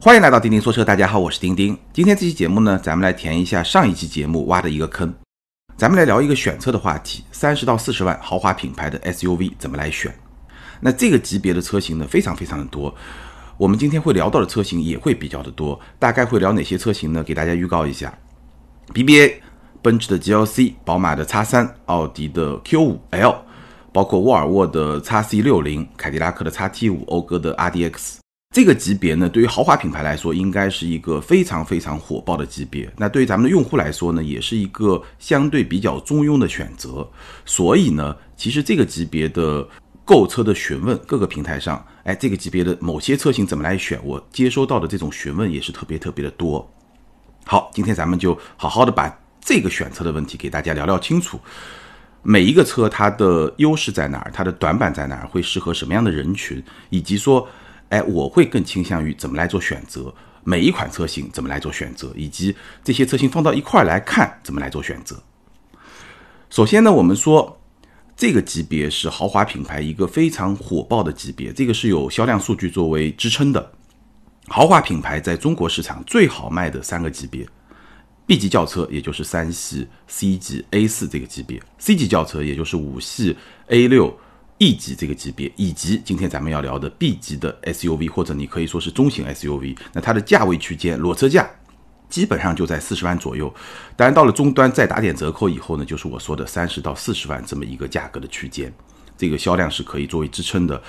欢迎来到钉钉说车，大家好，我是钉钉。今天这期节目呢，咱们来填一下上一期节目挖的一个坑，咱们来聊一个选车的话题：三十到四十万豪华品牌的 SUV 怎么来选？那这个级别的车型呢，非常非常的多，我们今天会聊到的车型也会比较的多。大概会聊哪些车型呢？给大家预告一下：BBA、奔驰的 GLC、宝马的 X3、奥迪的 Q5L，包括沃尔沃的 XC60、凯迪拉克的 XT5、讴歌的 RDX。这个级别呢，对于豪华品牌来说，应该是一个非常非常火爆的级别。那对于咱们的用户来说呢，也是一个相对比较中庸的选择。所以呢，其实这个级别的购车的询问，各个平台上，哎，这个级别的某些车型怎么来选，我接收到的这种询问也是特别特别的多。好，今天咱们就好好的把这个选车的问题给大家聊聊清楚。每一个车它的优势在哪儿，它的短板在哪儿，会适合什么样的人群，以及说。哎，我会更倾向于怎么来做选择，每一款车型怎么来做选择，以及这些车型放到一块来看怎么来做选择。首先呢，我们说这个级别是豪华品牌一个非常火爆的级别，这个是有销量数据作为支撑的。豪华品牌在中国市场最好卖的三个级别：B 级轿车，也就是三系、C 级、A 四这个级别；C 级轿车，也就是五系、A 六。E 级这个级别，以及今天咱们要聊的 B 级的 SUV，或者你可以说是中型 SUV，那它的价位区间裸车价基本上就在四十万左右。当然，到了终端再打点折扣以后呢，就是我说的三十到四十万这么一个价格的区间，这个销量是可以作为支撑的。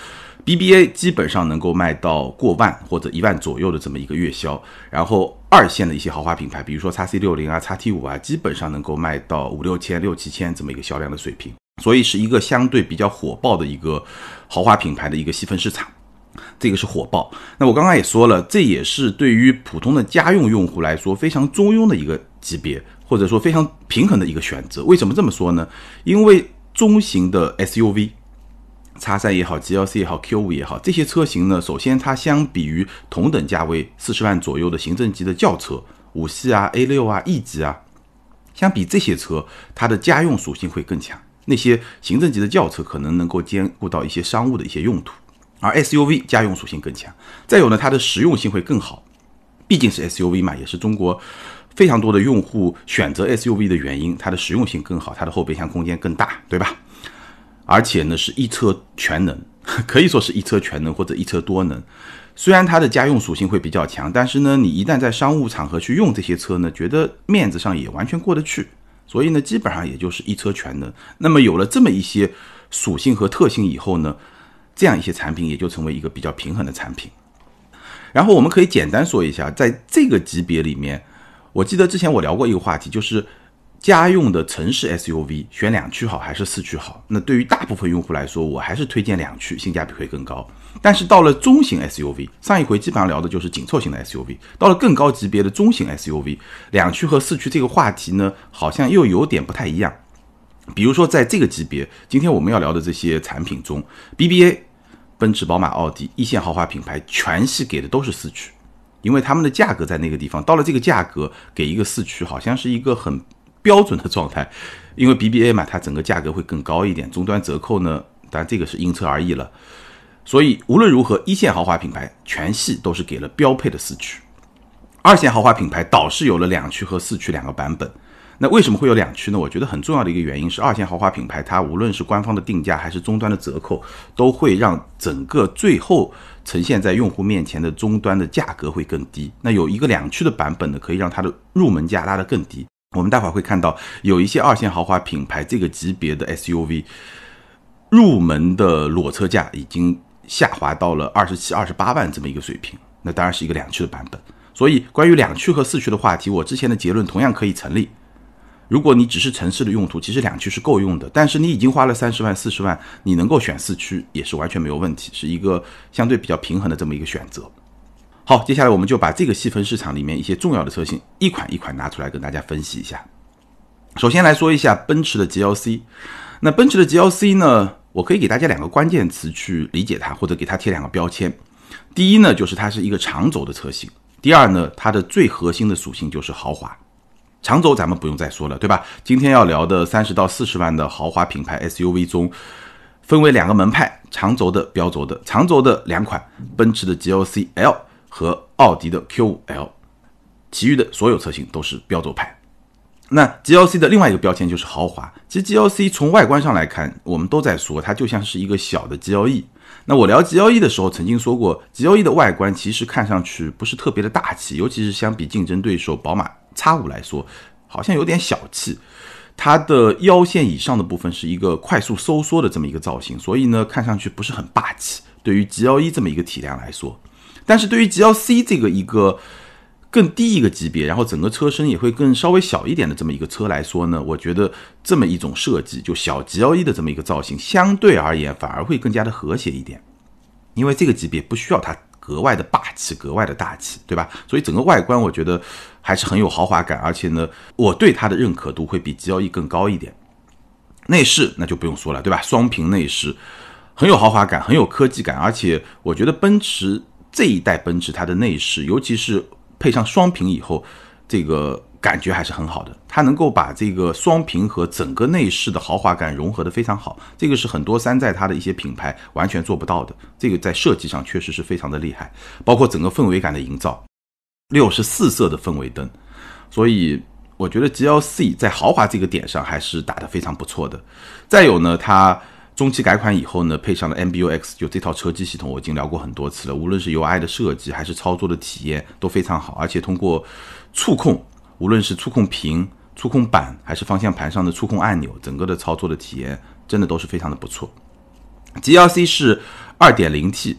BBA 基本上能够卖到过万或者一万左右的这么一个月销，然后二线的一些豪华品牌，比如说 x C 六零啊、x T 五啊，基本上能够卖到五六千、六七千这么一个销量的水平。所以是一个相对比较火爆的一个豪华品牌的一个细分市场，这个是火爆。那我刚刚也说了，这也是对于普通的家用用户来说非常中庸的一个级别，或者说非常平衡的一个选择。为什么这么说呢？因为中型的 SUV，叉三也好，GLC 也好，Q 五也好，这些车型呢，首先它相比于同等价位四十万左右的行政级的轿车，五系啊、A 六啊、E 级啊，相比这些车，它的家用属性会更强。那些行政级的轿车可能能够兼顾到一些商务的一些用途，而 SUV 家用属性更强。再有呢，它的实用性会更好，毕竟是 SUV 嘛，也是中国非常多的用户选择 SUV 的原因。它的实用性更好，它的后备箱空间更大，对吧？而且呢，是一车全能，可以说是一车全能或者一车多能。虽然它的家用属性会比较强，但是呢，你一旦在商务场合去用这些车呢，觉得面子上也完全过得去。所以呢，基本上也就是一车全能。那么有了这么一些属性和特性以后呢，这样一些产品也就成为一个比较平衡的产品。然后我们可以简单说一下，在这个级别里面，我记得之前我聊过一个话题，就是。家用的城市 SUV 选两驱好还是四驱好？那对于大部分用户来说，我还是推荐两驱，性价比会更高。但是到了中型 SUV，上一回基本上聊的就是紧凑型的 SUV，到了更高级别的中型 SUV，两驱和四驱这个话题呢，好像又有点不太一样。比如说在这个级别，今天我们要聊的这些产品中，BBA、奔驰、宝马、奥迪一线豪华品牌全系给的都是四驱，因为他们的价格在那个地方，到了这个价格给一个四驱，好像是一个很。标准的状态，因为 BBA 嘛，它整个价格会更高一点，终端折扣呢，当然这个是因车而异了。所以无论如何，一线豪华品牌全系都是给了标配的四驱，二线豪华品牌倒是有了两驱和四驱两个版本。那为什么会有两驱呢？我觉得很重要的一个原因是，二线豪华品牌它无论是官方的定价还是终端的折扣，都会让整个最后呈现在用户面前的终端的价格会更低。那有一个两驱的版本呢，可以让它的入门价拉得更低。我们待会儿会看到有一些二线豪华品牌这个级别的 SUV 入门的裸车价已经下滑到了二十七、二十八万这么一个水平，那当然是一个两驱的版本。所以关于两驱和四驱的话题，我之前的结论同样可以成立。如果你只是城市的用途，其实两驱是够用的。但是你已经花了三十万、四十万，你能够选四驱也是完全没有问题，是一个相对比较平衡的这么一个选择。好，接下来我们就把这个细分市场里面一些重要的车型一款一款拿出来跟大家分析一下。首先来说一下奔驰的 GLC，那奔驰的 GLC 呢，我可以给大家两个关键词去理解它，或者给它贴两个标签。第一呢，就是它是一个长轴的车型；第二呢，它的最核心的属性就是豪华。长轴咱们不用再说了，对吧？今天要聊的三十到四十万的豪华品牌 SUV 中，分为两个门派：长轴的、标轴的。长轴的两款，奔驰的 GLC L。和奥迪的 Q5L，其余的所有车型都是标轴派。那 GLC 的另外一个标签就是豪华。其实 GLC 从外观上来看，我们都在说它就像是一个小的 GLE。那我聊 GLE 的时候曾经说过，GLE 的外观其实看上去不是特别的大气，尤其是相比竞争对手宝马 X5 来说，好像有点小气。它的腰线以上的部分是一个快速收缩的这么一个造型，所以呢，看上去不是很霸气。对于 GLE 这么一个体量来说，但是对于 GLC 这个一个更低一个级别，然后整个车身也会更稍微小一点的这么一个车来说呢，我觉得这么一种设计，就小 GLE 的这么一个造型，相对而言反而会更加的和谐一点，因为这个级别不需要它格外的霸气、格外的大气，对吧？所以整个外观我觉得还是很有豪华感，而且呢，我对它的认可度会比 GLE 更高一点。内饰那就不用说了，对吧？双屏内饰。很有豪华感，很有科技感，而且我觉得奔驰这一代奔驰它的内饰，尤其是配上双屏以后，这个感觉还是很好的。它能够把这个双屏和整个内饰的豪华感融合的非常好，这个是很多山寨它的一些品牌完全做不到的。这个在设计上确实是非常的厉害，包括整个氛围感的营造，六十四色的氛围灯，所以我觉得 GLC 在豪华这个点上还是打得非常不错的。再有呢，它。中期改款以后呢，配上了 MBUX，就这套车机系统，我已经聊过很多次了。无论是 UI 的设计，还是操作的体验都非常好，而且通过触控，无论是触控屏、触控板，还是方向盘上的触控按钮，整个的操作的体验真的都是非常的不错。GLC 是 2.0T，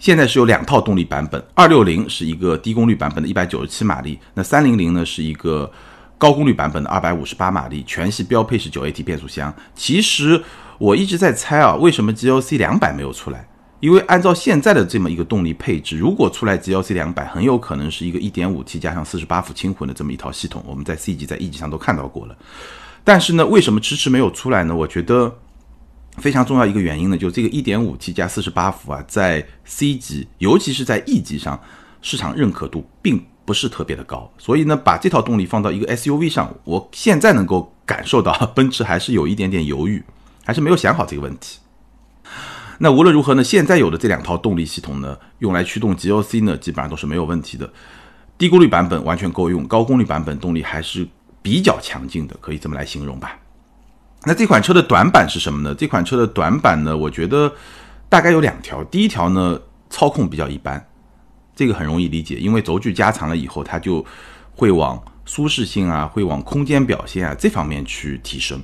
现在是有两套动力版本，260是一个低功率版本的197马力，那300呢是一个高功率版本的258马力，全系标配是 9AT 变速箱。其实。我一直在猜啊，为什么 GLC 两百没有出来？因为按照现在的这么一个动力配置，如果出来 GLC 两百，很有可能是一个 1.5T 加上48伏轻混的这么一套系统。我们在 C 级、在 E 级上都看到过了。但是呢，为什么迟迟没有出来呢？我觉得非常重要一个原因呢，就这个 1.5T 加48伏啊，在 C 级，尤其是在 E 级上，市场认可度并不是特别的高。所以呢，把这套动力放到一个 SUV 上，我现在能够感受到 奔驰还是有一点点犹豫。还是没有想好这个问题。那无论如何呢，现在有的这两套动力系统呢，用来驱动 GLC 呢，基本上都是没有问题的。低功率版本完全够用，高功率版本动力还是比较强劲的，可以这么来形容吧。那这款车的短板是什么呢？这款车的短板呢，我觉得大概有两条。第一条呢，操控比较一般，这个很容易理解，因为轴距加长了以后，它就会往舒适性啊，会往空间表现啊这方面去提升。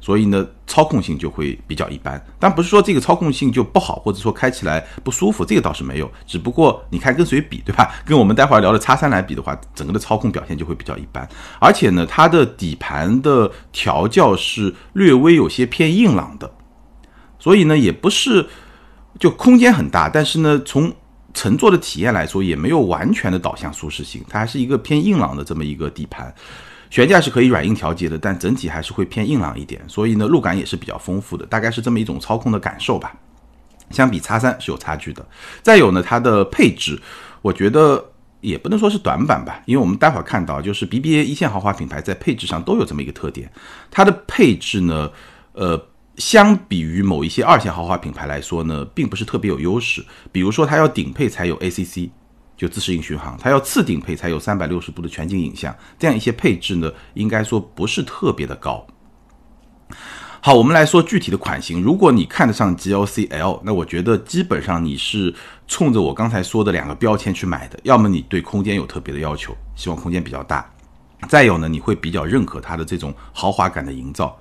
所以呢，操控性就会比较一般，但不是说这个操控性就不好，或者说开起来不舒服，这个倒是没有。只不过你看跟谁比，对吧？跟我们待会儿聊的叉三来比的话，整个的操控表现就会比较一般。而且呢，它的底盘的调教是略微有些偏硬朗的，所以呢，也不是就空间很大，但是呢，从乘坐的体验来说，也没有完全的导向舒适性，它还是一个偏硬朗的这么一个底盘。悬架是可以软硬调节的，但整体还是会偏硬朗一点，所以呢，路感也是比较丰富的，大概是这么一种操控的感受吧。相比叉三是有差距的。再有呢，它的配置，我觉得也不能说是短板吧，因为我们待会儿看到，就是 BBA 一线豪华品牌在配置上都有这么一个特点，它的配置呢，呃，相比于某一些二线豪华品牌来说呢，并不是特别有优势。比如说，它要顶配才有 ACC。就自适应巡航，它要次顶配才有三百六十度的全景影像，这样一些配置呢，应该说不是特别的高。好，我们来说具体的款型。如果你看得上 GLC L，那我觉得基本上你是冲着我刚才说的两个标签去买的，要么你对空间有特别的要求，希望空间比较大；再有呢，你会比较认可它的这种豪华感的营造，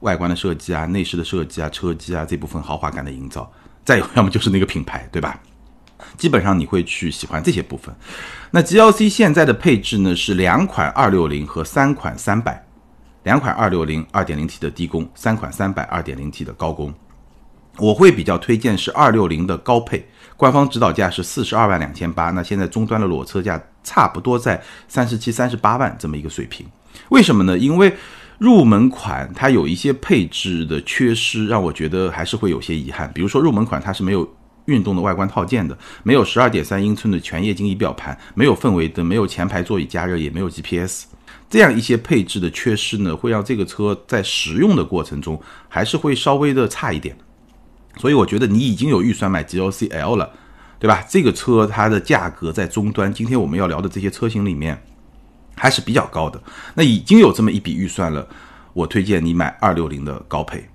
外观的设计啊、内饰的设计啊、车机啊这部分豪华感的营造；再有，要么就是那个品牌，对吧？基本上你会去喜欢这些部分。那 GLC 现在的配置呢是两款二六零和三款三百，两款二六零二点零 T 的低功，三款三百二点零 T 的高功。我会比较推荐是二六零的高配，官方指导价是四十二万两千八，那现在终端的裸车价差不多在三十七、三十八万这么一个水平。为什么呢？因为入门款它有一些配置的缺失，让我觉得还是会有些遗憾。比如说入门款它是没有。运动的外观套件的，没有十二点三英寸的全液晶仪表盘，没有氛围灯，没有前排座椅加热，也没有 GPS，这样一些配置的缺失呢，会让这个车在使用的过程中还是会稍微的差一点。所以我觉得你已经有预算买 GLC L 了，对吧？这个车它的价格在终端，今天我们要聊的这些车型里面还是比较高的。那已经有这么一笔预算了，我推荐你买二六零的高配。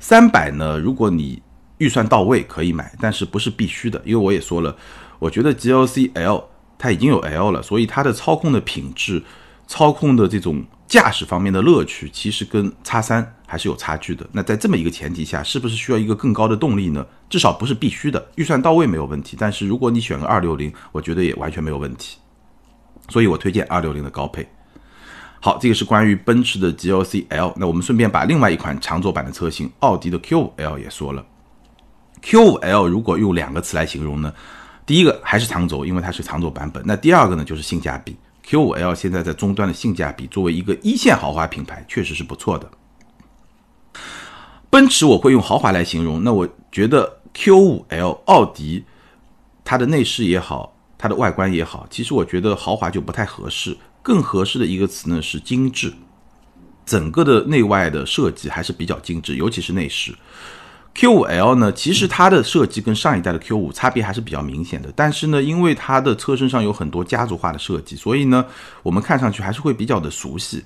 三百呢，如果你预算到位可以买，但是不是必须的，因为我也说了，我觉得 GLC L 它已经有 L 了，所以它的操控的品质、操控的这种驾驶方面的乐趣，其实跟叉三还是有差距的。那在这么一个前提下，是不是需要一个更高的动力呢？至少不是必须的，预算到位没有问题。但是如果你选个二六零，我觉得也完全没有问题。所以我推荐二六零的高配。好，这个是关于奔驰的 GLC L。那我们顺便把另外一款长轴版的车型奥迪的 Q5L 也说了。Q5L 如果用两个词来形容呢，第一个还是长轴，因为它是长轴版本。那第二个呢，就是性价比。Q5L 现在在终端的性价比，作为一个一线豪华品牌，确实是不错的。奔驰我会用豪华来形容，那我觉得 Q5L 奥迪它的内饰也好，它的外观也好，其实我觉得豪华就不太合适，更合适的一个词呢是精致。整个的内外的设计还是比较精致，尤其是内饰。Q5L 呢，其实它的设计跟上一代的 Q 五差别还是比较明显的，但是呢，因为它的车身上有很多家族化的设计，所以呢，我们看上去还是会比较的熟悉。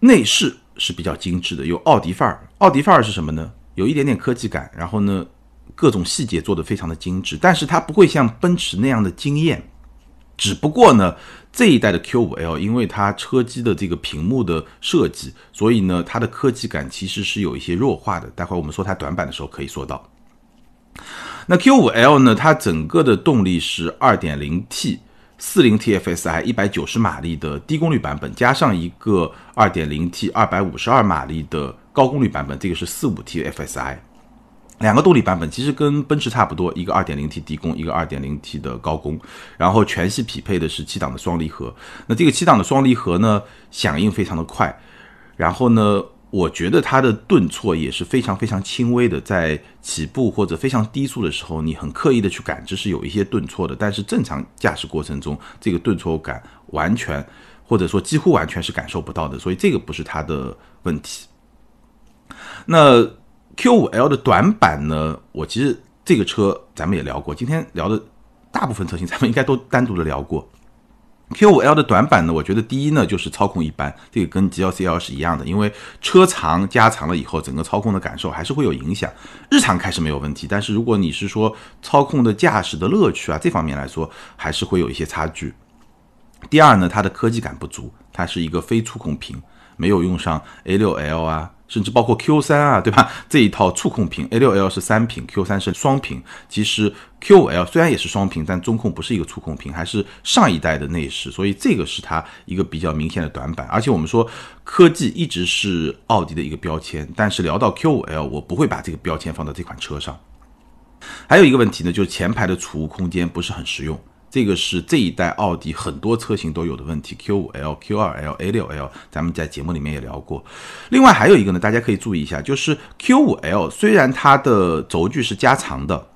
内饰是比较精致的，有奥迪范儿。奥迪范儿是什么呢？有一点点科技感，然后呢，各种细节做得非常的精致，但是它不会像奔驰那样的惊艳。只不过呢，这一代的 Q5L，因为它车机的这个屏幕的设计，所以呢，它的科技感其实是有一些弱化的。待会儿我们说它短板的时候可以说到。那 Q5L 呢，它整个的动力是 2.0T 40 TFSI 190马力的低功率版本，加上一个 2.0T 252马力的高功率版本，这个是 45T FSI。两个动力版本其实跟奔驰差不多，一个 2.0T 低功，一个 2.0T 的高功，然后全系匹配的是七档的双离合。那这个七档的双离合呢，响应非常的快，然后呢，我觉得它的顿挫也是非常非常轻微的，在起步或者非常低速的时候，你很刻意的去感知是有一些顿挫的，但是正常驾驶过程中，这个顿挫感完全或者说几乎完全是感受不到的，所以这个不是它的问题。那。Q5L 的短板呢？我其实这个车咱们也聊过，今天聊的大部分车型咱们应该都单独的聊过。Q5L 的短板呢，我觉得第一呢就是操控一般，这个跟 GLC L 是一样的，因为车长加长了以后，整个操控的感受还是会有影响。日常开是没有问题，但是如果你是说操控的驾驶的乐趣啊这方面来说，还是会有一些差距。第二呢，它的科技感不足，它是一个非触控屏，没有用上 A6L 啊。甚至包括 Q 三啊，对吧？这一套触控屏，A6L 是三屏，Q 三是双屏。其实 Q5L 虽然也是双屏，但中控不是一个触控屏，还是上一代的内饰，所以这个是它一个比较明显的短板。而且我们说科技一直是奥迪的一个标签，但是聊到 Q5L，我不会把这个标签放到这款车上。还有一个问题呢，就是前排的储物空间不是很实用。这个是这一代奥迪很多车型都有的问题，Q5L、Q2L、A6L，咱们在节目里面也聊过。另外还有一个呢，大家可以注意一下，就是 Q5L 虽然它的轴距是加长的，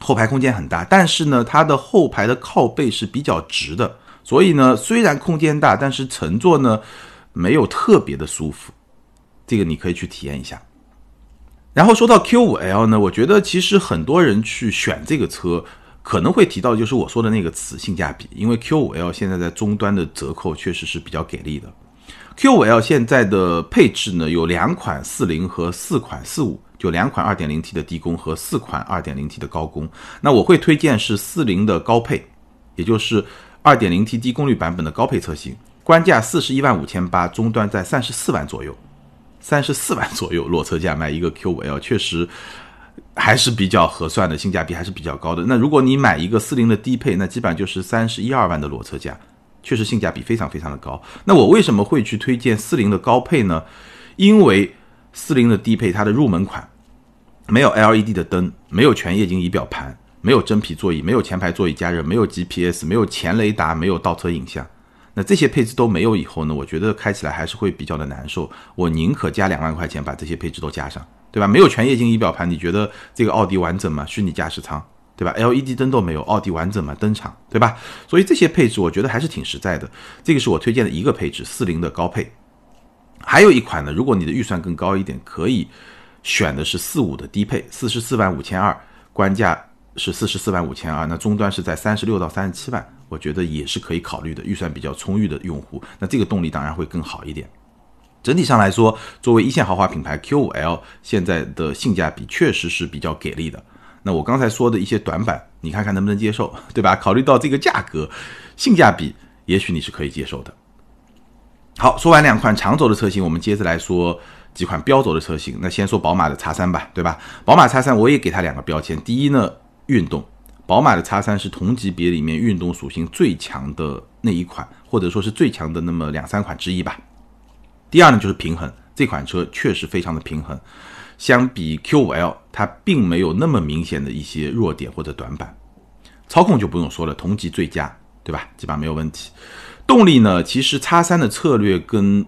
后排空间很大，但是呢，它的后排的靠背是比较直的，所以呢，虽然空间大，但是乘坐呢没有特别的舒服。这个你可以去体验一下。然后说到 Q5L 呢，我觉得其实很多人去选这个车。可能会提到就是我说的那个词性价比，因为 Q5L 现在在终端的折扣确实是比较给力的。Q5L 现在的配置呢有两款四零和四款四五，就两款 2.0T 的低功和四款 2.0T 的高功。那我会推荐是四零的高配，也就是 2.0T 低功率版本的高配车型，官价四十一万五千八，终端在三十四万左右，三十四万左右裸车价卖一个 Q5L，确实。还是比较合算的，性价比还是比较高的。那如果你买一个四零的低配，那基本上就是三十一二万的裸车价，确实性价比非常非常的高。那我为什么会去推荐四零的高配呢？因为四零的低配它的入门款没有 LED 的灯，没有全液晶仪表盘，没有真皮座椅，没有前排座椅加热，没有 GPS，没有前雷达，没有倒车影像。那这些配置都没有以后呢？我觉得开起来还是会比较的难受。我宁可加两万块钱把这些配置都加上。对吧？没有全液晶仪表盘，你觉得这个奥迪完整吗？虚拟驾驶舱，对吧？LED 灯都没有，奥迪完整吗？登场，对吧？所以这些配置我觉得还是挺实在的。这个是我推荐的一个配置，四零的高配。还有一款呢，如果你的预算更高一点，可以选的是四五的低配，四十四万五千二，官价是四十四万五千二，那终端是在三十六到三十七万，我觉得也是可以考虑的，预算比较充裕的用户，那这个动力当然会更好一点。整体上来说，作为一线豪华品牌，Q5L 现在的性价比确实是比较给力的。那我刚才说的一些短板，你看看能不能接受，对吧？考虑到这个价格，性价比，也许你是可以接受的。好，说完两款长轴的车型，我们接着来说几款标轴的车型。那先说宝马的 X3 吧，对吧？宝马 X3 我也给它两个标签，第一呢，运动，宝马的 X3 是同级别里面运动属性最强的那一款，或者说是最强的那么两三款之一吧。第二呢，就是平衡，这款车确实非常的平衡，相比 Q5L，它并没有那么明显的一些弱点或者短板。操控就不用说了，同级最佳，对吧？基本上没有问题。动力呢？其实叉三的策略跟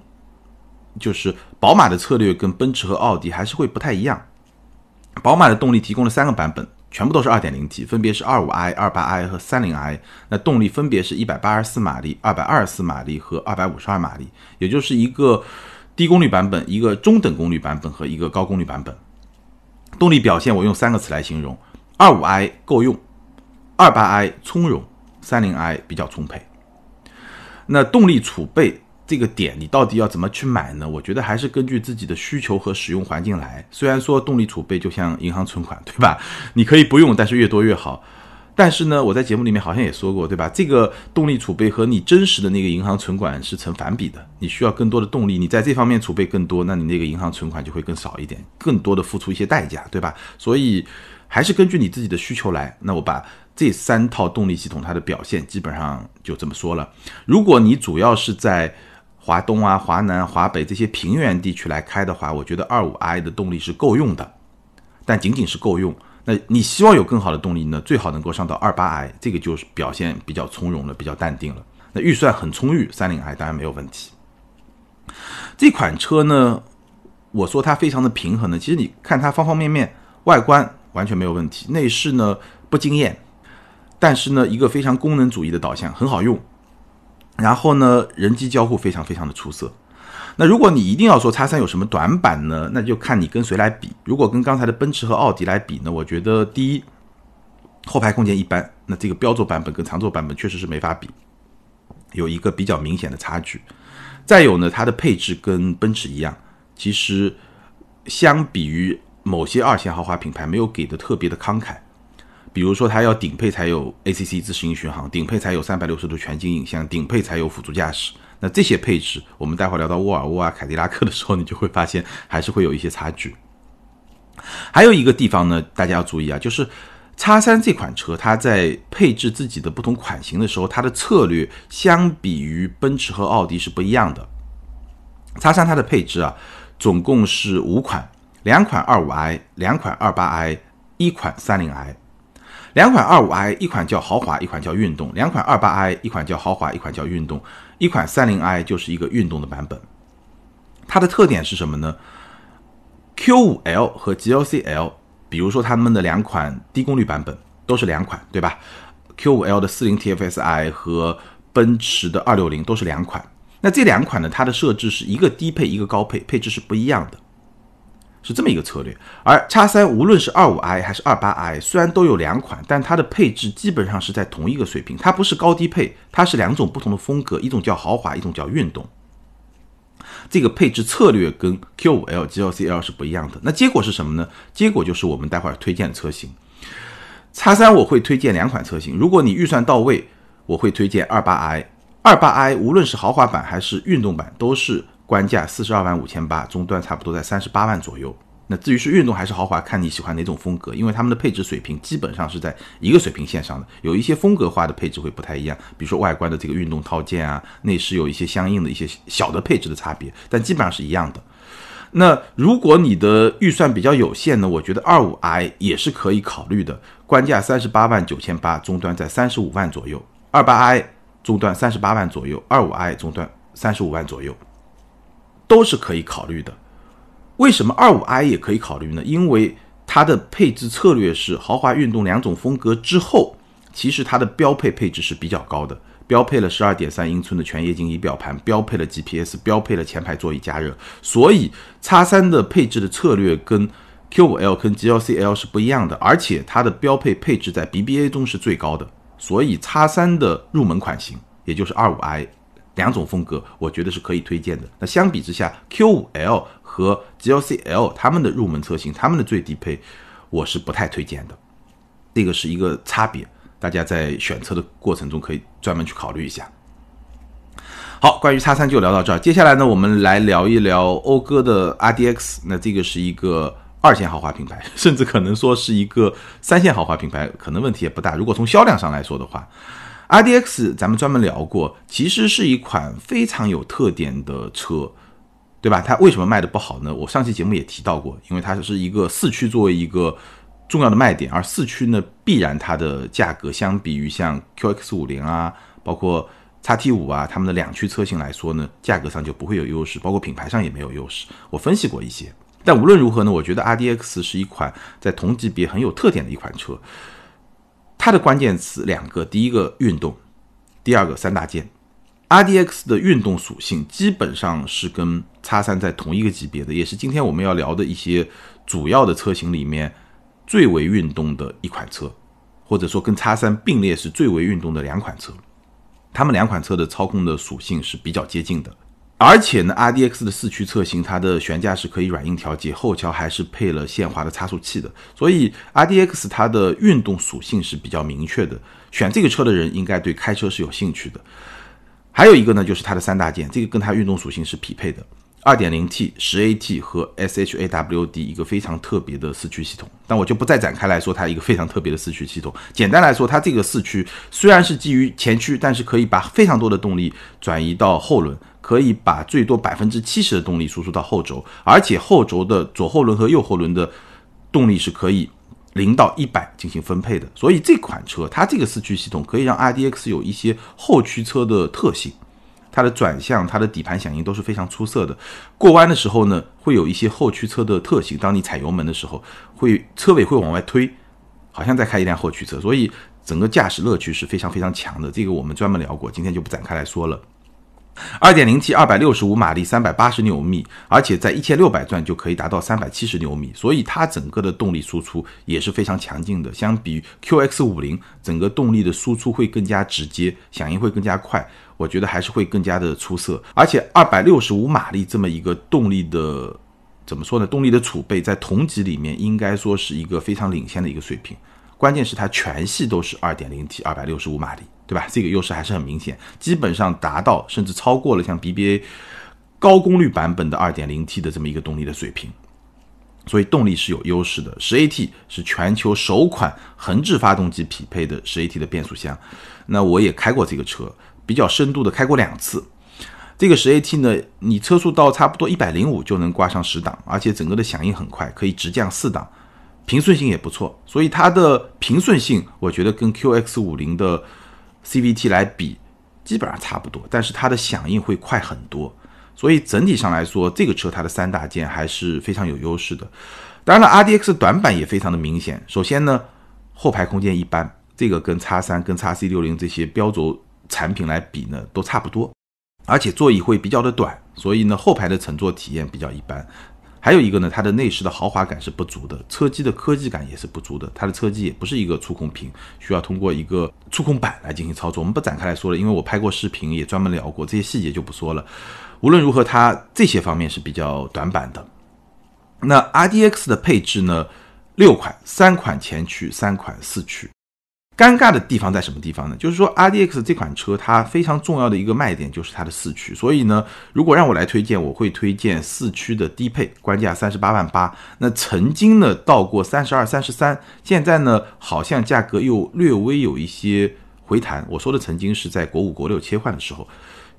就是宝马的策略跟奔驰和奥迪还是会不太一样。宝马的动力提供了三个版本，全部都是二点零 T，分别是二五 i、二八 i 和三零 i。那动力分别是一百八十四马力、二百二十四马力和二百五十二马力，也就是一个低功率版本、一个中等功率版本和一个高功率版本。动力表现我用三个词来形容：二五 i 够用，二八 i 从容，三零 i 比较充沛。那动力储备这个点，你到底要怎么去买呢？我觉得还是根据自己的需求和使用环境来。虽然说动力储备就像银行存款，对吧？你可以不用，但是越多越好。但是呢，我在节目里面好像也说过，对吧？这个动力储备和你真实的那个银行存款是成反比的。你需要更多的动力，你在这方面储备更多，那你那个银行存款就会更少一点，更多的付出一些代价，对吧？所以还是根据你自己的需求来。那我把。这三套动力系统，它的表现基本上就这么说了。如果你主要是在华东啊、华南、华北这些平原地区来开的话，我觉得二五 i 的动力是够用的，但仅仅是够用。那你希望有更好的动力呢？最好能够上到二八 i，这个就是表现比较从容了，比较淡定了。那预算很充裕，三零 i 当然没有问题。这款车呢，我说它非常的平衡呢，其实你看它方方面面，外观完全没有问题，内饰呢不惊艳。但是呢，一个非常功能主义的导向很好用，然后呢，人机交互非常非常的出色。那如果你一定要说叉三有什么短板呢？那就看你跟谁来比。如果跟刚才的奔驰和奥迪来比呢，我觉得第一，后排空间一般，那这个标轴版本跟长轴版本确实是没法比，有一个比较明显的差距。再有呢，它的配置跟奔驰一样，其实相比于某些二线豪华品牌，没有给的特别的慷慨。比如说，它要顶配才有 ACC 自适应巡航，顶配才有三百六十度全景影像，顶配才有辅助驾驶。那这些配置，我们待会聊到沃尔沃啊、凯迪拉克的时候，你就会发现还是会有一些差距。还有一个地方呢，大家要注意啊，就是叉三这款车，它在配置自己的不同款型的时候，它的策略相比于奔驰和奥迪是不一样的。叉三它的配置啊，总共是五款，两款二五 i，两款二八 i，一款三零 i。两款二五 i，一款叫豪华，一款叫运动；两款二八 i，一款叫豪华，一款叫运动；一款三零 i 就是一个运动的版本。它的特点是什么呢？Q 五 L 和 GLC L，比如说他们的两款低功率版本都是两款，对吧？Q 五 L 的四零 TFSI 和奔驰的二六零都是两款。那这两款呢，它的设置是一个低配，一个高配，配置是不一样的。是这么一个策略，而叉三无论是二五 i 还是二八 i，虽然都有两款，但它的配置基本上是在同一个水平。它不是高低配，它是两种不同的风格，一种叫豪华，一种叫运动。这个配置策略跟 Q 五 L、GLC L 是不一样的。那结果是什么呢？结果就是我们待会儿推荐的车型。叉三我会推荐两款车型，如果你预算到位，我会推荐二八 i。二八 i 无论是豪华版还是运动版，都是。官价四十二万五千八，终端差不多在三十八万左右。那至于是运动还是豪华，看你喜欢哪种风格，因为他们的配置水平基本上是在一个水平线上的。有一些风格化的配置会不太一样，比如说外观的这个运动套件啊，内饰有一些相应的一些小的配置的差别，但基本上是一样的。那如果你的预算比较有限呢，我觉得二五 i 也是可以考虑的，官价三十八万九千八，终端在三十五万左右。二八 i 终端三十八万左右，二五 i 终端三十五万左右。都是可以考虑的，为什么二五 i 也可以考虑呢？因为它的配置策略是豪华、运动两种风格之后，其实它的标配配置是比较高的，标配了十二点三英寸的全液晶仪表盘，标配了 GPS，标配了前排座椅加热，所以叉三的配置的策略跟 Q5L 跟 GLC L 是不一样的，而且它的标配配置在 BBA 中是最高的，所以 X3 的入门款型，也就是 25i 两种风格，我觉得是可以推荐的。那相比之下，Q5L 和 GLC L 他们的入门车型，他们的最低配，我是不太推荐的。这个是一个差别，大家在选车的过程中可以专门去考虑一下。好，关于叉三就聊到这儿。接下来呢，我们来聊一聊讴歌的 RDX。那这个是一个二线豪华品牌，甚至可能说是一个三线豪华品牌，可能问题也不大。如果从销量上来说的话，RDX 咱们专门聊过，其实是一款非常有特点的车，对吧？它为什么卖的不好呢？我上期节目也提到过，因为它是一个四驱作为一个重要的卖点，而四驱呢，必然它的价格相比于像 QX 五零啊，包括叉 T 五啊，他们的两驱车型来说呢，价格上就不会有优势，包括品牌上也没有优势。我分析过一些，但无论如何呢，我觉得 RDX 是一款在同级别很有特点的一款车。它的关键词两个，第一个运动，第二个三大件。RDX 的运动属性基本上是跟叉三在同一个级别的，也是今天我们要聊的一些主要的车型里面最为运动的一款车，或者说跟叉三并列是最为运动的两款车。它们两款车的操控的属性是比较接近的，而且呢，RDX 的四驱车型，它的悬架是可以软硬调节，后桥还是配了限滑的差速器的，所以 RDX 它的运动属性是比较明确的。选这个车的人应该对开车是有兴趣的。还有一个呢，就是它的三大件，这个跟它运动属性是匹配的。二点零 T 十 AT 和 SHAWD 一个非常特别的四驱系统，但我就不再展开来说它一个非常特别的四驱系统。简单来说，它这个四驱虽然是基于前驱，但是可以把非常多的动力转移到后轮，可以把最多百分之七十的动力输出到后轴，而且后轴的左后轮和右后轮的动力是可以零到一百进行分配的。所以这款车它这个四驱系统可以让 RDX 有一些后驱车的特性。它的转向、它的底盘响应都是非常出色的。过弯的时候呢，会有一些后驱车的特性。当你踩油门的时候，会车尾会往外推，好像在开一辆后驱车。所以整个驾驶乐趣是非常非常强的。这个我们专门聊过，今天就不展开来说了。二点零 T，二百六十五马力，三百八十牛米，而且在一千六百转就可以达到三百七十牛米，所以它整个的动力输出也是非常强劲的。相比 QX 五零，整个动力的输出会更加直接，响应会更加快。我觉得还是会更加的出色，而且二百六十五马力这么一个动力的，怎么说呢？动力的储备在同级里面应该说是一个非常领先的一个水平。关键是它全系都是二点零 T，二百六十五马力，对吧？这个优势还是很明显，基本上达到甚至超过了像 BBA 高功率版本的二点零 T 的这么一个动力的水平，所以动力是有优势的。十 AT 是全球首款横置发动机匹配的十 AT 的变速箱，那我也开过这个车。比较深度的开过两次，这个十 AT 呢，你车速到差不多一百零五就能挂上十档，而且整个的响应很快，可以直降四档，平顺性也不错，所以它的平顺性我觉得跟 QX 五零的 CVT 来比基本上差不多，但是它的响应会快很多，所以整体上来说，这个车它的三大件还是非常有优势的。当然了，RDX 短板也非常的明显，首先呢，后排空间一般，这个跟叉三、跟叉 C 六零这些标轴。产品来比呢，都差不多，而且座椅会比较的短，所以呢后排的乘坐体验比较一般。还有一个呢，它的内饰的豪华感是不足的，车机的科技感也是不足的。它的车机也不是一个触控屏，需要通过一个触控板来进行操作。我们不展开来说了，因为我拍过视频，也专门聊过这些细节就不说了。无论如何，它这些方面是比较短板的。那 RDX 的配置呢，六款，三款前驱，三款四驱。尴尬的地方在什么地方呢？就是说，RDX 这款车它非常重要的一个卖点就是它的四驱，所以呢，如果让我来推荐，我会推荐四驱的低配，官价三十八万八。那曾经呢到过三十二、三十三，现在呢好像价格又略微有一些回弹。我说的曾经是在国五、国六切换的时候，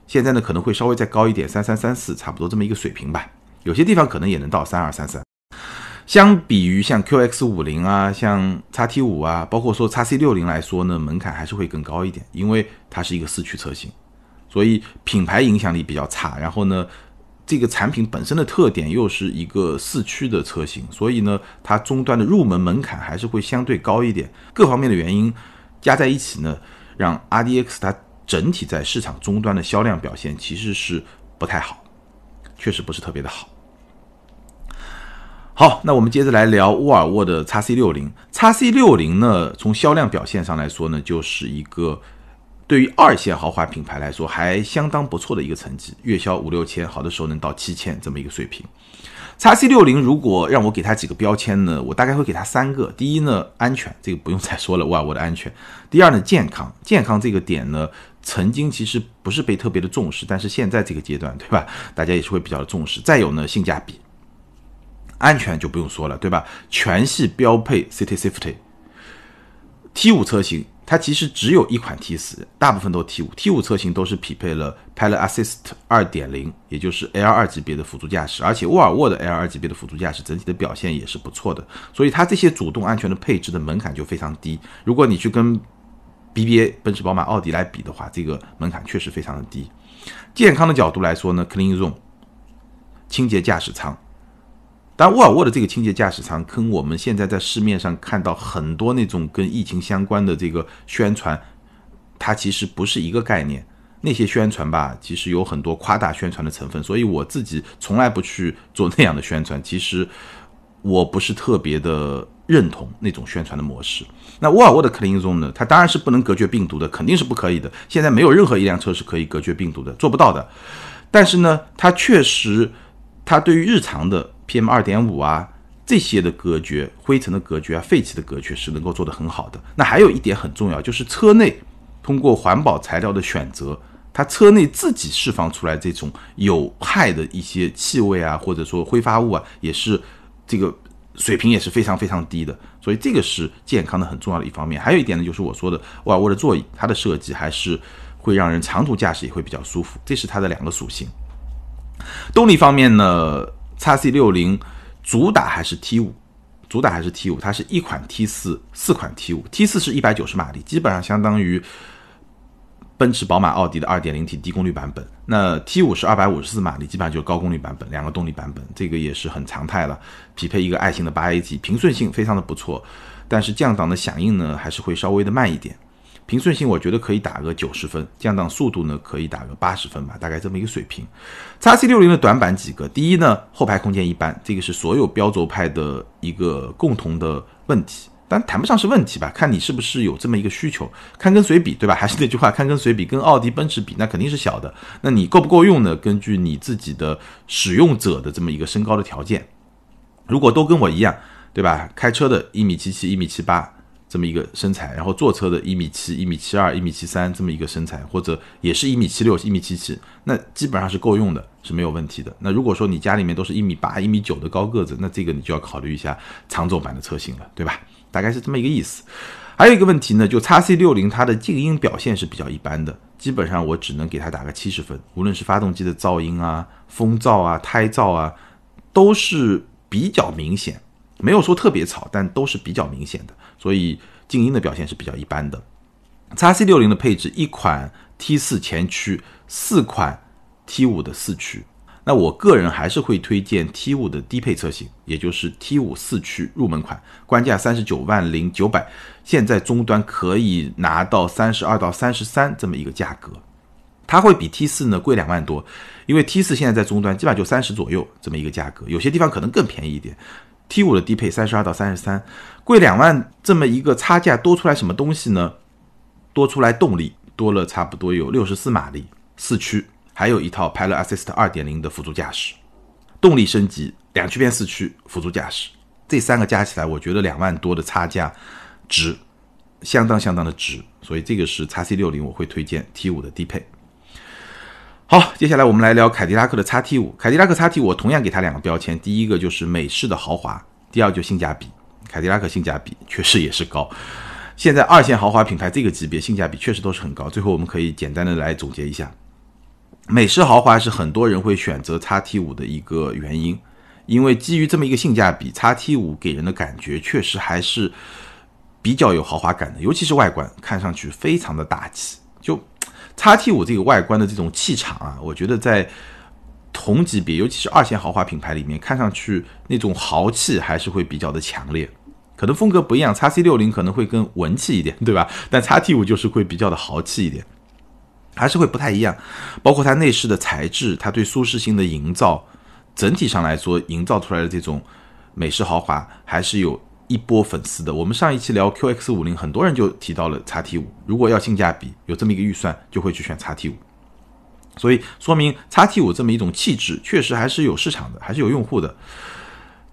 现在呢可能会稍微再高一点，三三三四，差不多这么一个水平吧。有些地方可能也能到三二、三三。相比于像 QX 五零啊，像叉 T 五啊，包括说叉 C 六零来说呢，门槛还是会更高一点，因为它是一个四驱车型，所以品牌影响力比较差。然后呢，这个产品本身的特点又是一个四驱的车型，所以呢，它终端的入门门槛还是会相对高一点。各方面的原因加在一起呢，让 RDX 它整体在市场终端的销量表现其实是不太好，确实不是特别的好。好，那我们接着来聊沃尔沃的 x C 六零。x C 六零呢，从销量表现上来说呢，就是一个对于二线豪华品牌来说还相当不错的一个成绩，月销五六千，好的时候能到七千这么一个水平。x C 六零如果让我给它几个标签呢，我大概会给它三个。第一呢，安全，这个不用再说了，沃尔沃的安全。第二呢，健康，健康这个点呢，曾经其实不是被特别的重视，但是现在这个阶段，对吧？大家也是会比较的重视。再有呢，性价比。安全就不用说了，对吧？全系标配 City Safety。T 五车型它其实只有一款 T 四，大部分都 T 五。T 五车型都是匹配了 Pilot Assist 二点零，也就是 L 二级别的辅助驾驶，而且沃尔沃的 L 二级别的辅助驾驶整体的表现也是不错的，所以它这些主动安全的配置的门槛就非常低。如果你去跟 BBA 奔驰、宝马、奥迪来比的话，这个门槛确实非常的低。健康的角度来说呢，Clean Zone 清洁驾驶舱。但沃尔沃的这个清洁驾驶舱，跟我们现在在市面上看到很多那种跟疫情相关的这个宣传，它其实不是一个概念。那些宣传吧，其实有很多夸大宣传的成分，所以我自己从来不去做那样的宣传。其实我不是特别的认同那种宣传的模式。那沃尔沃的 Clean Zone 呢？它当然是不能隔绝病毒的，肯定是不可以的。现在没有任何一辆车是可以隔绝病毒的，做不到的。但是呢，它确实，它对于日常的。PM 二点五啊，这些的隔绝、灰尘的隔绝啊、废气的隔绝是能够做得很好的。那还有一点很重要，就是车内通过环保材料的选择，它车内自己释放出来这种有害的一些气味啊，或者说挥发物啊，也是这个水平也是非常非常低的。所以这个是健康的很重要的一方面。还有一点呢，就是我说的沃尔沃的座椅，它的设计还是会让人长途驾驶也会比较舒服，这是它的两个属性。动力方面呢？x C 六零主打还是 T 五，主打还是 T 五，它是一款 T 四，四款 T 五，T 四是一百九十马力，基本上相当于奔驰、宝马、奥迪的二点零 T 低功率版本。那 T 五是二百五十四马力，基本上就是高功率版本，两个动力版本，这个也是很常态了。匹配一个爱信的八 AT，平顺性非常的不错，但是降档的响应呢，还是会稍微的慢一点。平顺性我觉得可以打个九十分，降档速度呢可以打个八十分吧，大概这么一个水平。x C 六零的短板几个，第一呢，后排空间一般，这个是所有标轴派的一个共同的问题，但谈不上是问题吧，看你是不是有这么一个需求，看跟随比，对吧？还是那句话，看跟随比，跟奥迪、奔驰比，那肯定是小的。那你够不够用呢？根据你自己的使用者的这么一个身高的条件，如果都跟我一样，对吧？开车的一米七七、一米七八。这么一个身材，然后坐车的一米七、一米七二、一米七三这么一个身材，或者也是一米七六、一米七七，那基本上是够用的，是没有问题的。那如果说你家里面都是一米八、一米九的高个子，那这个你就要考虑一下长轴版的车型了，对吧？大概是这么一个意思。还有一个问题呢，就叉 C 六零它的静音表现是比较一般的，基本上我只能给它打个七十分，无论是发动机的噪音啊、风噪啊、胎噪啊，都是比较明显。没有说特别吵，但都是比较明显的，所以静音的表现是比较一般的。x C 六零的配置，一款 T 四前驱，四款 T 五的四驱。那我个人还是会推荐 T 五的低配车型，也就是 T 五四驱入门款，官价三十九万零九百，现在终端可以拿到三十二到三十三这么一个价格，它会比 T 四呢贵两万多，因为 T 四现在在终端基本上就三十左右这么一个价格，有些地方可能更便宜一点。T 五的低配三十二到三十三，贵两万，这么一个差价多出来什么东西呢？多出来动力多了差不多有六十四马力，四驱，还有一套 Pilot Assist 二点零的辅助驾驶，动力升级，两驱变四驱，辅助驾驶，这三个加起来，我觉得两万多的差价值，相当相当的值，所以这个是 x C 六零，我会推荐 T 五的低配。好，接下来我们来聊凯迪拉克的 x T 五。凯迪拉克 x T 五，同样给它两个标签，第一个就是美式的豪华，第二就性价比。凯迪拉克性价比确实也是高，现在二线豪华品牌这个级别性价比确实都是很高。最后我们可以简单的来总结一下，美式豪华是很多人会选择 x T 五的一个原因，因为基于这么一个性价比，x T 五给人的感觉确实还是比较有豪华感的，尤其是外观看上去非常的大气，叉 T 五这个外观的这种气场啊，我觉得在同级别，尤其是二线豪华品牌里面，看上去那种豪气还是会比较的强烈。可能风格不一样，叉 C 六零可能会更文气一点，对吧？但叉 T 五就是会比较的豪气一点，还是会不太一样。包括它内饰的材质，它对舒适性的营造，整体上来说营造出来的这种美式豪华还是有一波粉丝的。我们上一期聊 QX 五零，很多人就提到了 x T 五，如果要性价比，有这么一个预算，就会去选 x T 五。所以说明 x T 五这么一种气质，确实还是有市场的，还是有用户的。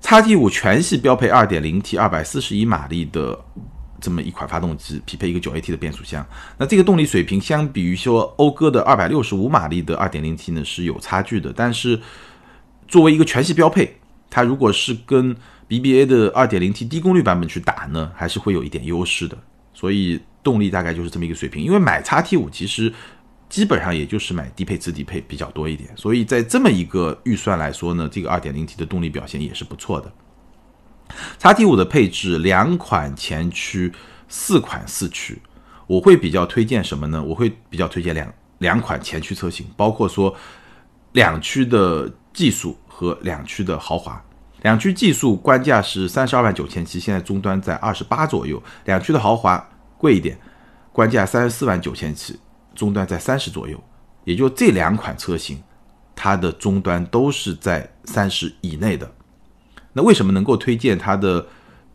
x T 五全系标配 2.0T 241马力的这么一款发动机，匹配一个 9AT 的变速箱。那这个动力水平相比于说讴歌的265马力的 2.0T 呢是有差距的。但是作为一个全系标配，它如果是跟 BBA 的 2.0T 低功率版本去打呢，还是会有一点优势的。所以动力大概就是这么一个水平。因为买 x T 五其实。基本上也就是买低配次低配比较多一点，所以在这么一个预算来说呢，这个 2.0T 的动力表现也是不错的。x T 五的配置两款前驱，四款四驱，我会比较推荐什么呢？我会比较推荐两两款前驱车型，包括说两驱的技术和两驱的豪华。两驱技术官价是三十二万九千七，现在终端在二十八左右。两驱的豪华贵一点，官价三十四万九千七。终端在三十左右，也就这两款车型，它的终端都是在三十以内的。那为什么能够推荐它的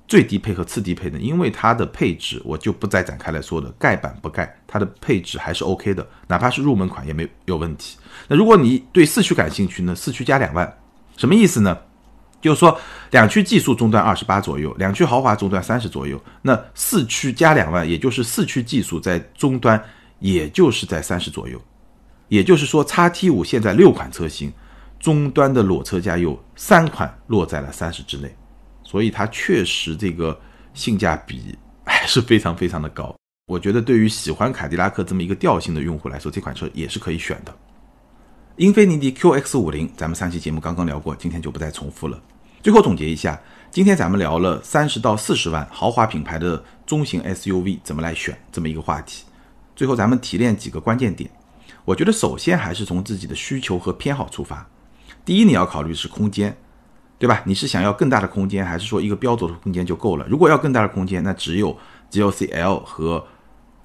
最低配和次低配呢？因为它的配置我就不再展开来说了，盖板不盖，它的配置还是 OK 的，哪怕是入门款也没有问题。那如果你对四驱感兴趣呢？四驱加两万，什么意思呢？就是说两驱技术终端二十八左右，两驱豪华终端三十左右，那四驱加两万，也就是四驱技术在终端。也就是在三十左右，也就是说，叉 T 五现在六款车型，终端的裸车价有三款落在了三十之内，所以它确实这个性价比 还是非常非常的高。我觉得对于喜欢凯迪拉克这么一个调性的用户来说，这款车也是可以选的。英菲尼迪 QX 五零，咱们上期节目刚刚聊过，今天就不再重复了。最后总结一下，今天咱们聊了三十到四十万豪华品牌的中型 SUV 怎么来选这么一个话题。最后，咱们提炼几个关键点。我觉得首先还是从自己的需求和偏好出发。第一，你要考虑是空间，对吧？你是想要更大的空间，还是说一个标轴的空间就够了？如果要更大的空间，那只有 GLC L 和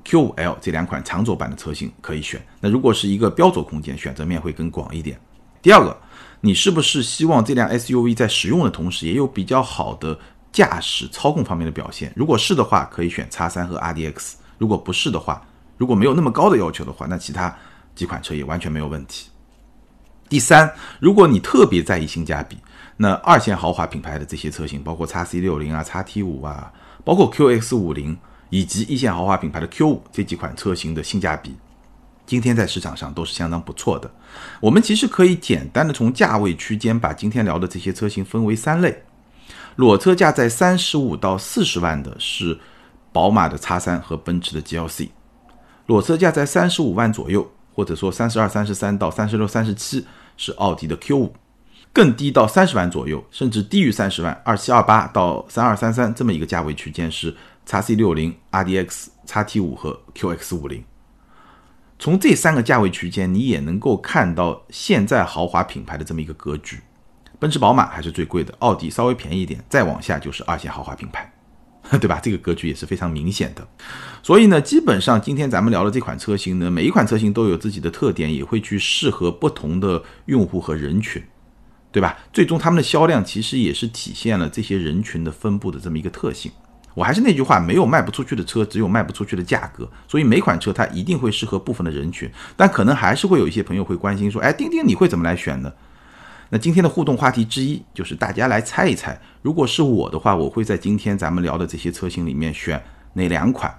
Q5L 这两款长轴版的车型可以选。那如果是一个标轴空间，选择面会更广一点。第二个，你是不是希望这辆 SUV 在使用的同时，也有比较好的驾驶操控方面的表现？如果是的话，可以选 X3 和 RDX；如果不是的话，如果没有那么高的要求的话，那其他几款车也完全没有问题。第三，如果你特别在意性价比，那二线豪华品牌的这些车型，包括 x C 六零啊、x T 五啊，包括 QX 五零以及一线豪华品牌的 Q 五这几款车型的性价比，今天在市场上都是相当不错的。我们其实可以简单的从价位区间把今天聊的这些车型分为三类：裸车价在三十五到四十万的是宝马的 X 三和奔驰的 GLC。裸车价在三十五万左右，或者说三十二、三十三到三十六、三十七是奥迪的 Q 五，更低到三十万左右，甚至低于三十万，二七二八到三二三三这么一个价位区间是叉 C 六零、RDX、叉 T 五和 QX 五零。从这三个价位区间，你也能够看到现在豪华品牌的这么一个格局，奔驰、宝马还是最贵的，奥迪稍微便宜一点，再往下就是二线豪华品牌。对吧？这个格局也是非常明显的。所以呢，基本上今天咱们聊的这款车型呢，每一款车型都有自己的特点，也会去适合不同的用户和人群，对吧？最终他们的销量其实也是体现了这些人群的分布的这么一个特性。我还是那句话，没有卖不出去的车，只有卖不出去的价格。所以每款车它一定会适合部分的人群，但可能还是会有一些朋友会关心说，哎，钉钉你会怎么来选呢？那今天的互动话题之一就是大家来猜一猜，如果是我的话，我会在今天咱们聊的这些车型里面选哪两款？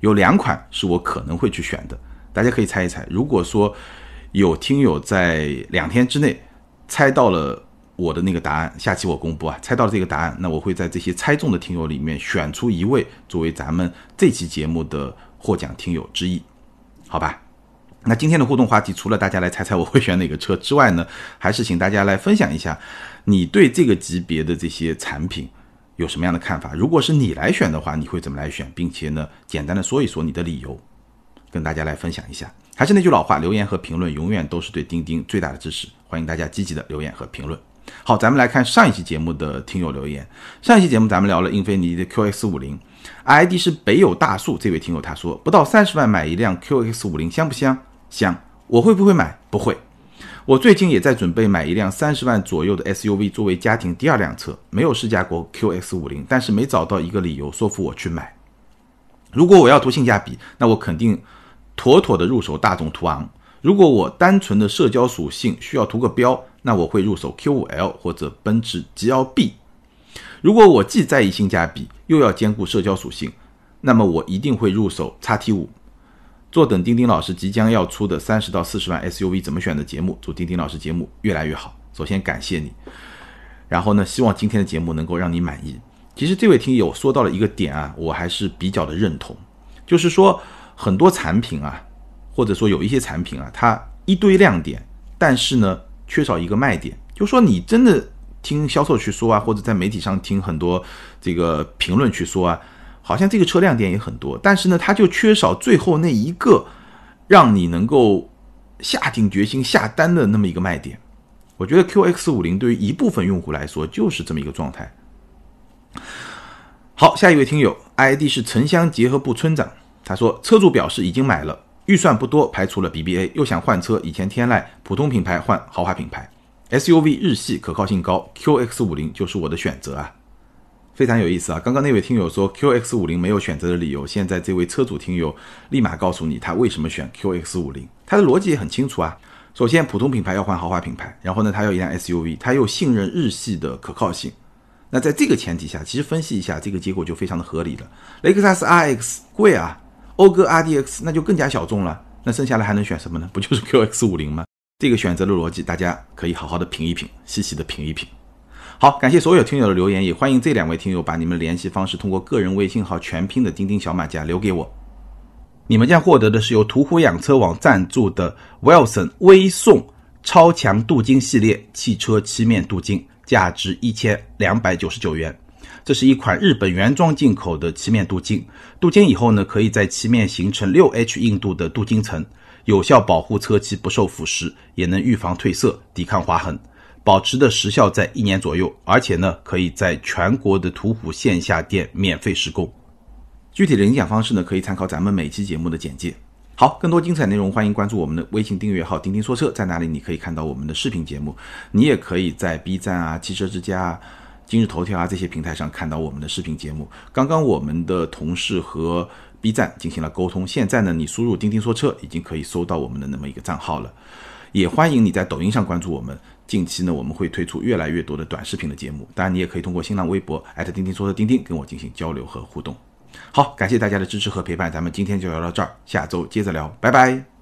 有两款是我可能会去选的，大家可以猜一猜。如果说有听友在两天之内猜到了我的那个答案，下期我公布啊，猜到了这个答案，那我会在这些猜中的听友里面选出一位作为咱们这期节目的获奖听友之一，好吧？那今天的互动话题，除了大家来猜猜我会选哪个车之外呢，还是请大家来分享一下，你对这个级别的这些产品有什么样的看法？如果是你来选的话，你会怎么来选？并且呢，简单的说一说你的理由，跟大家来分享一下。还是那句老话，留言和评论永远都是对钉钉最大的支持，欢迎大家积极的留言和评论。好，咱们来看上一期节目的听友留言。上一期节目咱们聊了英菲尼迪的 QX 五零，ID 是北有大树这位听友他说，不到三十万买一辆 QX 五零香不香？香，我会不会买？不会。我最近也在准备买一辆三十万左右的 SUV 作为家庭第二辆车，没有试驾过 QX 五零，但是没找到一个理由说服我去买。如果我要图性价比，那我肯定妥妥的入手大众途昂。如果我单纯的社交属性需要图个标，那我会入手 Q5L 或者奔驰 GLB。如果我既在意性价比，又要兼顾社交属性，那么我一定会入手 XT5。坐等丁丁老师即将要出的三十到四十万 SUV 怎么选的节目，祝丁丁老师节目越来越好。首先感谢你，然后呢，希望今天的节目能够让你满意。其实这位听友说到了一个点啊，我还是比较的认同，就是说很多产品啊，或者说有一些产品啊，它一堆亮点，但是呢缺少一个卖点。就说你真的听销售去说啊，或者在媒体上听很多这个评论去说啊。好像这个车亮点也很多，但是呢，它就缺少最后那一个让你能够下定决心下单的那么一个卖点。我觉得 QX 五零对于一部分用户来说就是这么一个状态。好，下一位听友 ID 是城乡结合部村长，他说车主表示已经买了，预算不多，排除了 BBA，又想换车，以前天籁普通品牌换豪华品牌，SUV 日系可靠性高，QX 五零就是我的选择啊。非常有意思啊！刚刚那位听友说 QX 五零没有选择的理由，现在这位车主听友立马告诉你他为什么选 QX 五零，他的逻辑也很清楚啊。首先，普通品牌要换豪华品牌，然后呢，他要一辆 SUV，他又信任日系的可靠性。那在这个前提下，其实分析一下这个结果就非常的合理了。雷克萨斯 RX 贵啊，讴歌 RDX 那就更加小众了。那剩下来还能选什么呢？不就是 QX 五零吗？这个选择的逻辑，大家可以好好的品一品，细细的品一品。好，感谢所有听友的留言，也欢迎这两位听友把你们联系方式通过个人微信号全拼的钉钉小马甲留给我。你们将获得的是由途虎养车网赞助的 Wilson 微送超强镀金系列汽车漆面镀金，价值一千两百九十九元。这是一款日本原装进口的漆面镀金，镀金以后呢，可以在漆面形成六 H 硬度的镀金层，有效保护车漆不受腐蚀，也能预防褪色、抵抗划痕。保持的时效在一年左右，而且呢，可以在全国的途虎线下店免费施工。具体的领奖方式呢，可以参考咱们每期节目的简介。好，更多精彩内容，欢迎关注我们的微信订阅号“钉钉说车”，在哪里你可以看到我们的视频节目。你也可以在 B 站啊、汽车之家啊、今日头条啊这些平台上看到我们的视频节目。刚刚我们的同事和 B 站进行了沟通，现在呢，你输入“钉钉说车”已经可以搜到我们的那么一个账号了。也欢迎你在抖音上关注我们。近期呢，我们会推出越来越多的短视频的节目，当然你也可以通过新浪微博钉钉说的钉钉跟我进行交流和互动。好，感谢大家的支持和陪伴，咱们今天就聊到这儿，下周接着聊，拜拜。